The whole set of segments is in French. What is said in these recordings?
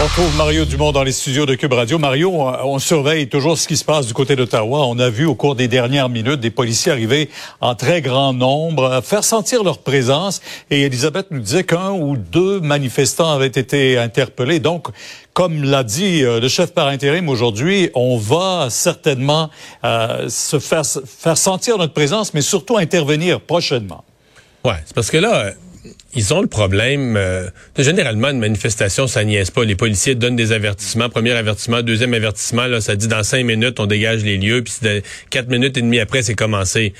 On trouve Mario Dumont dans les studios de Cube Radio. Mario, on, surveille toujours ce qui se passe du côté d'Ottawa. On a vu au cours des dernières minutes des policiers arriver en très grand nombre, faire sentir leur présence. Et Elisabeth nous disait qu'un ou deux manifestants avaient été interpellés. Donc, comme l'a dit euh, le chef par intérim aujourd'hui, on va certainement euh, se faire, faire sentir notre présence, mais surtout intervenir prochainement. Ouais, c'est parce que là, ils ont le problème. Euh, généralement, une manifestation, ça niaise pas. Les policiers donnent des avertissements. Premier avertissement, deuxième avertissement, là, ça dit dans cinq minutes, on dégage les lieux, puis quatre minutes et demie après, c'est commencé.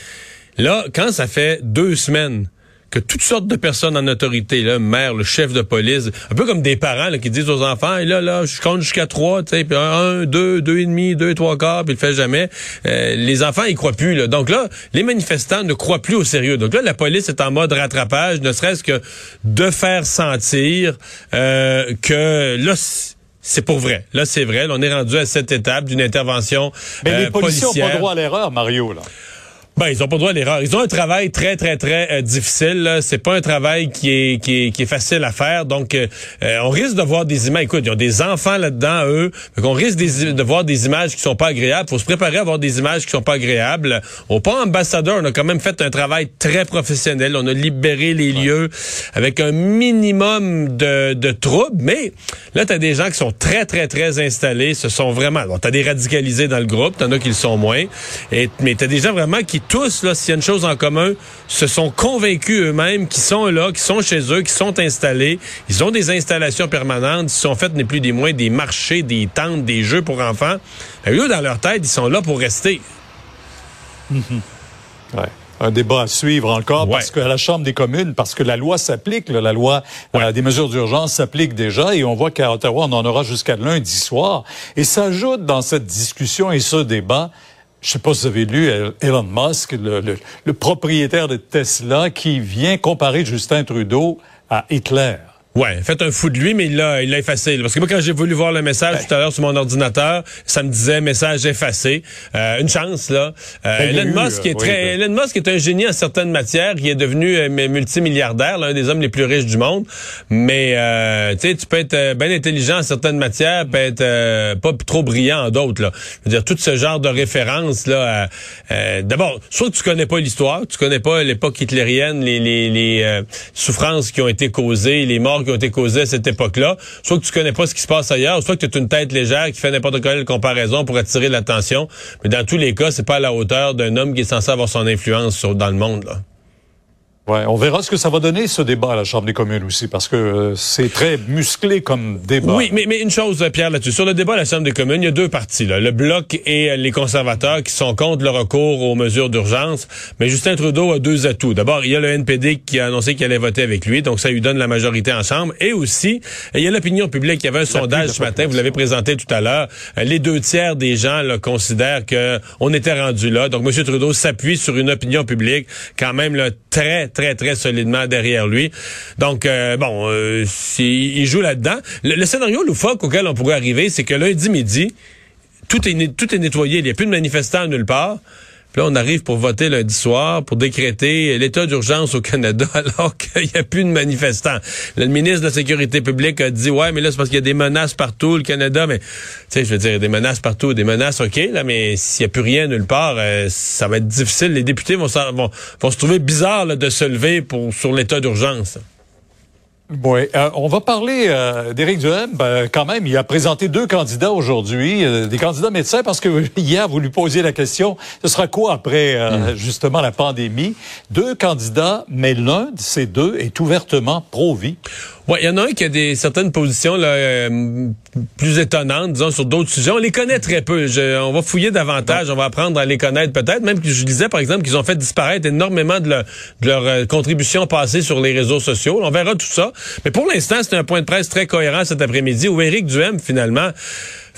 Là, quand ça fait deux semaines que toutes sortes de personnes en autorité, là, maire, le chef de police, un peu comme des parents là, qui disent aux enfants, et là, là, je compte jusqu'à trois, tu sais, puis un, deux, deux et demi, deux, trois quarts, puis il le fait jamais. Euh, les enfants, ils croient plus. Là. Donc là, les manifestants ne croient plus au sérieux. Donc là, la police est en mode rattrapage, ne serait-ce que de faire sentir euh, que là c'est pour vrai. Là, c'est vrai. on est rendu à cette étape d'une intervention Mais les policiers n'ont pas droit à l'erreur, Mario. Là. Ben, ils ont pas le droit à l'erreur. Ils ont un travail très, très, très euh, difficile. C'est pas un travail qui est, qui est, qui est facile à faire. Donc, euh, euh, on risque de voir des images. Écoute, ils ont des enfants là-dedans, eux. Donc, on risque de voir des images qui sont pas agréables. faut se préparer à voir des images qui sont pas agréables. Au pas ambassadeur, on a quand même fait un travail très professionnel. On a libéré les lieux avec un minimum de, de troubles. Mais là, tu as des gens qui sont très, très, très installés. Ce sont vraiment... Bon, tu as des radicalisés dans le groupe. T'en as qui le sont moins. Et, mais tu as des gens vraiment qui tous, là, s'il y a une chose en commun, se sont convaincus eux-mêmes qu'ils sont là, qu'ils sont chez eux, qu'ils sont installés. Ils ont des installations permanentes. Ils sont faits, n'est plus des moins, des marchés, des tentes, des jeux pour enfants. Mais eux, dans leur tête, ils sont là pour rester. ouais un débat à suivre encore parce qu'à la Chambre des communes, parce que la loi s'applique, la loi euh, des mesures d'urgence s'applique déjà et on voit qu'à Ottawa, on en aura jusqu'à lundi soir. Et s'ajoute dans cette discussion et ce débat je sais pas si vous avez lu Elon Musk, le, propriétaire de Tesla, qui vient comparer Justin Trudeau à Hitler. Ouais, faites un fou de lui, mais il l'a, il l'a effacé. Parce que moi, quand j'ai voulu voir le message tout à l'heure sur mon ordinateur, ça me disait message effacé. Euh, une chance là. Euh, ben, Elon Musk est très, Elon Musk est un génie en certaines matières. Il est devenu euh, multimilliardaire, l'un des hommes les plus riches du monde. Mais euh, tu sais, tu peux être bien intelligent en certaines matières, peut être pas trop brillant en d'autres. Là, je veux dire tout ce genre de références là. D'abord, soit tu connais pas l'histoire, tu connais pas l'époque hitlérienne, les, les, les souffrances qui ont été causées, les morts été cette époque-là. Soit que tu connais pas ce qui se passe ailleurs, soit que tu es une tête légère qui fait n'importe quelle comparaison pour attirer l'attention. Mais dans tous les cas, c'est pas à la hauteur d'un homme qui est censé avoir son influence dans le monde. Là. Ouais, on verra ce que ça va donner ce débat à la Chambre des communes aussi, parce que euh, c'est très musclé comme débat. Oui, mais, mais une chose, Pierre, là-dessus. Sur le débat à la Chambre des communes, il y a deux partis. Là. Le Bloc et les conservateurs qui sont contre le recours aux mesures d'urgence. Mais Justin Trudeau a deux atouts. D'abord, il y a le NPD qui a annoncé qu'il allait voter avec lui, donc ça lui donne la majorité en Chambre. Et aussi, il y a l'opinion publique. Il y avait un sondage ce matin, vous l'avez présenté tout à l'heure. Les deux tiers des gens là, considèrent qu'on était rendu là. Donc, M. Trudeau s'appuie sur une opinion publique quand même là, très, très, très solidement derrière lui. Donc, euh, bon, euh, il joue là-dedans. Le, scénario loufoque auquel on pourrait arriver, c'est que lundi midi, tout est, tout est nettoyé. Il n'y a plus de manifestants nulle part. Là, on arrive pour voter lundi soir, pour décréter l'état d'urgence au Canada, alors qu'il n'y a plus de manifestants. le ministre de la Sécurité publique a dit, ouais, mais là, c'est parce qu'il y a des menaces partout, le Canada, mais, tu sais, je veux dire, des menaces partout, des menaces, OK, là, mais s'il n'y a plus rien nulle part, euh, ça va être difficile. Les députés vont, vont, vont se trouver bizarre de se lever pour, sur l'état d'urgence. Oui, euh, on va parler euh, d'Éric Duhem. Ben, quand même, il a présenté deux candidats aujourd'hui, euh, des candidats médecins, parce que hier, vous lui posiez la question, ce sera quoi après euh, mm. justement la pandémie? Deux candidats, mais l'un de ces deux est ouvertement pro-vie. Oui, il y en a un qui a des certaines positions là, euh, plus étonnantes, disons, sur d'autres sujets. On les connaît très peu. on va fouiller davantage, on va apprendre à les connaître peut-être. Même que je disais, par exemple, qu'ils ont fait disparaître énormément de, leur, de leur euh, contribution passée sur les réseaux sociaux. On verra tout ça. Mais pour l'instant, c'est un point de presse très cohérent cet après-midi où Éric Duhem, finalement,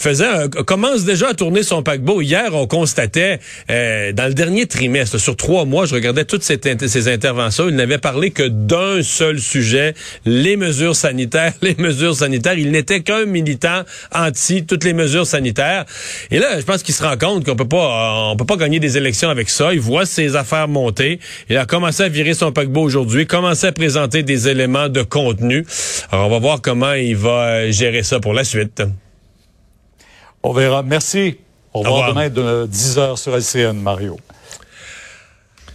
faisait commence déjà à tourner son paquebot. Hier, on constatait euh, dans le dernier trimestre, sur trois mois, je regardais toutes ces, int- ces interventions, il n'avait parlé que d'un seul sujet, les mesures sanitaires, les mesures sanitaires. Il n'était qu'un militant anti toutes les mesures sanitaires. Et là, je pense qu'il se rend compte qu'on peut pas, on peut pas gagner des élections avec ça. Il voit ses affaires monter. Il a commencé à virer son paquebot aujourd'hui, commencé à présenter des éléments de contenu. Alors, on va voir comment il va gérer ça pour la suite. On verra. Merci. Au revoir, revoir. demain de 10h sur LCN, Mario.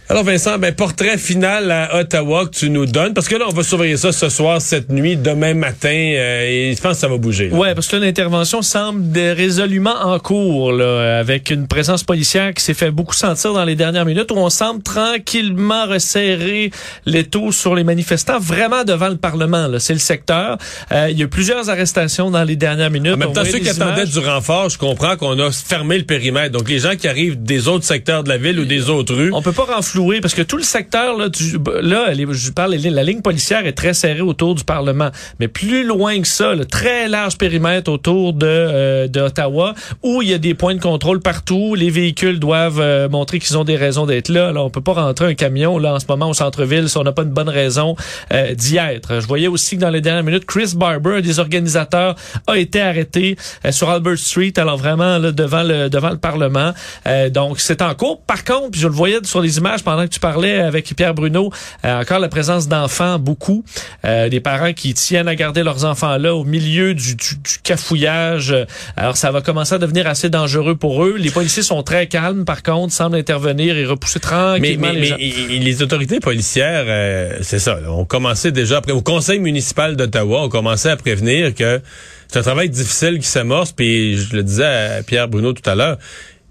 Alors Vincent, ben portrait final à Ottawa que tu nous donnes, parce que là on va surveiller ça ce soir, cette nuit, demain matin, euh, et je pense que ça va bouger. là. Ouais, parce que l'intervention semble résolument en cours, là, avec une présence policière qui s'est fait beaucoup sentir dans les dernières minutes, où on semble tranquillement resserrer les taux sur les manifestants, vraiment devant le Parlement. C'est le secteur. Euh, il y a plusieurs arrestations dans les dernières minutes. En même temps, ceux qui attendaient du renfort, je comprends qu'on a fermé le périmètre. Donc les gens qui arrivent des autres secteurs de la ville ou des autres rues, On peut pas renflouer parce que tout le secteur là, je parle, la ligne policière est très serrée autour du Parlement, mais plus loin que ça, le très large périmètre autour de, euh, Ottawa, où il y a des points de contrôle partout, les véhicules doivent euh, montrer qu'ils ont des raisons d'être là. Là, on peut pas rentrer un camion là en ce moment au centre-ville si on n'a pas une bonne raison euh, d'y être. Je voyais aussi que dans les dernières minutes, Chris Barber, des organisateurs, a été arrêté euh, sur Albert Street, alors vraiment là, devant le devant le Parlement. Euh, donc c'est en cours. Par contre, puis je le voyais sur les images pendant que tu parlais avec Pierre Bruno, euh, encore la présence d'enfants, beaucoup. Euh, des parents qui tiennent à garder leurs enfants là au milieu du, du, du cafouillage. Alors ça va commencer à devenir assez dangereux pour eux. Les policiers sont très calmes, par contre, semblent intervenir et repousser tranquillement mais, les mais gens. les autorités policières, euh, c'est ça, là, ont commencé déjà, après, au conseil municipal d'Ottawa, ont commencé à prévenir que c'est un travail difficile qui s'amorce, puis je le disais à Pierre Bruno tout à l'heure,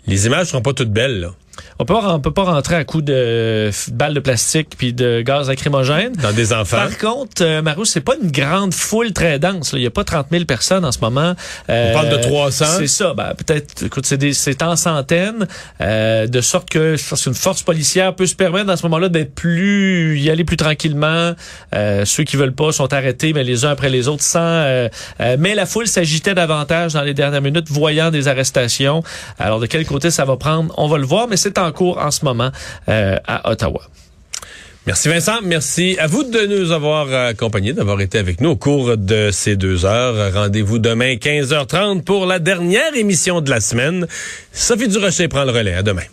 les images seront pas toutes belles, là. On peut, pas- on peut pas rentrer à coups de balles de plastique puis de gaz lacrymogène. dans des enfants. Par contre, euh, Marou, c'est pas une grande foule très dense. là. Il y a pas 30 000 personnes en ce moment. Euh, On parle de 300. C'est ça. Ben, peut-être, écoute, c'est, des- c'est en centaines, euh, de sorte que qu'une force policière peut se permettre à ce moment-là d'être plus, y aller plus tranquillement. Euh, ceux qui veulent pas sont arrêtés, mais les uns après les autres, sans. euh, euh, mais la foule s'agitait davantage dans les dernières minutes, voyant des arrestations. Alors, de quel côté ça va prendre, on va le voir, mais c'est en cours en ce moment euh, à Ottawa. Merci Vincent, merci à vous de nous avoir accompagnés, d'avoir été avec nous au cours de ces deux heures. Rendez-vous demain 15h30 pour la dernière émission de la semaine. Sophie Durocher prend le relais. À demain.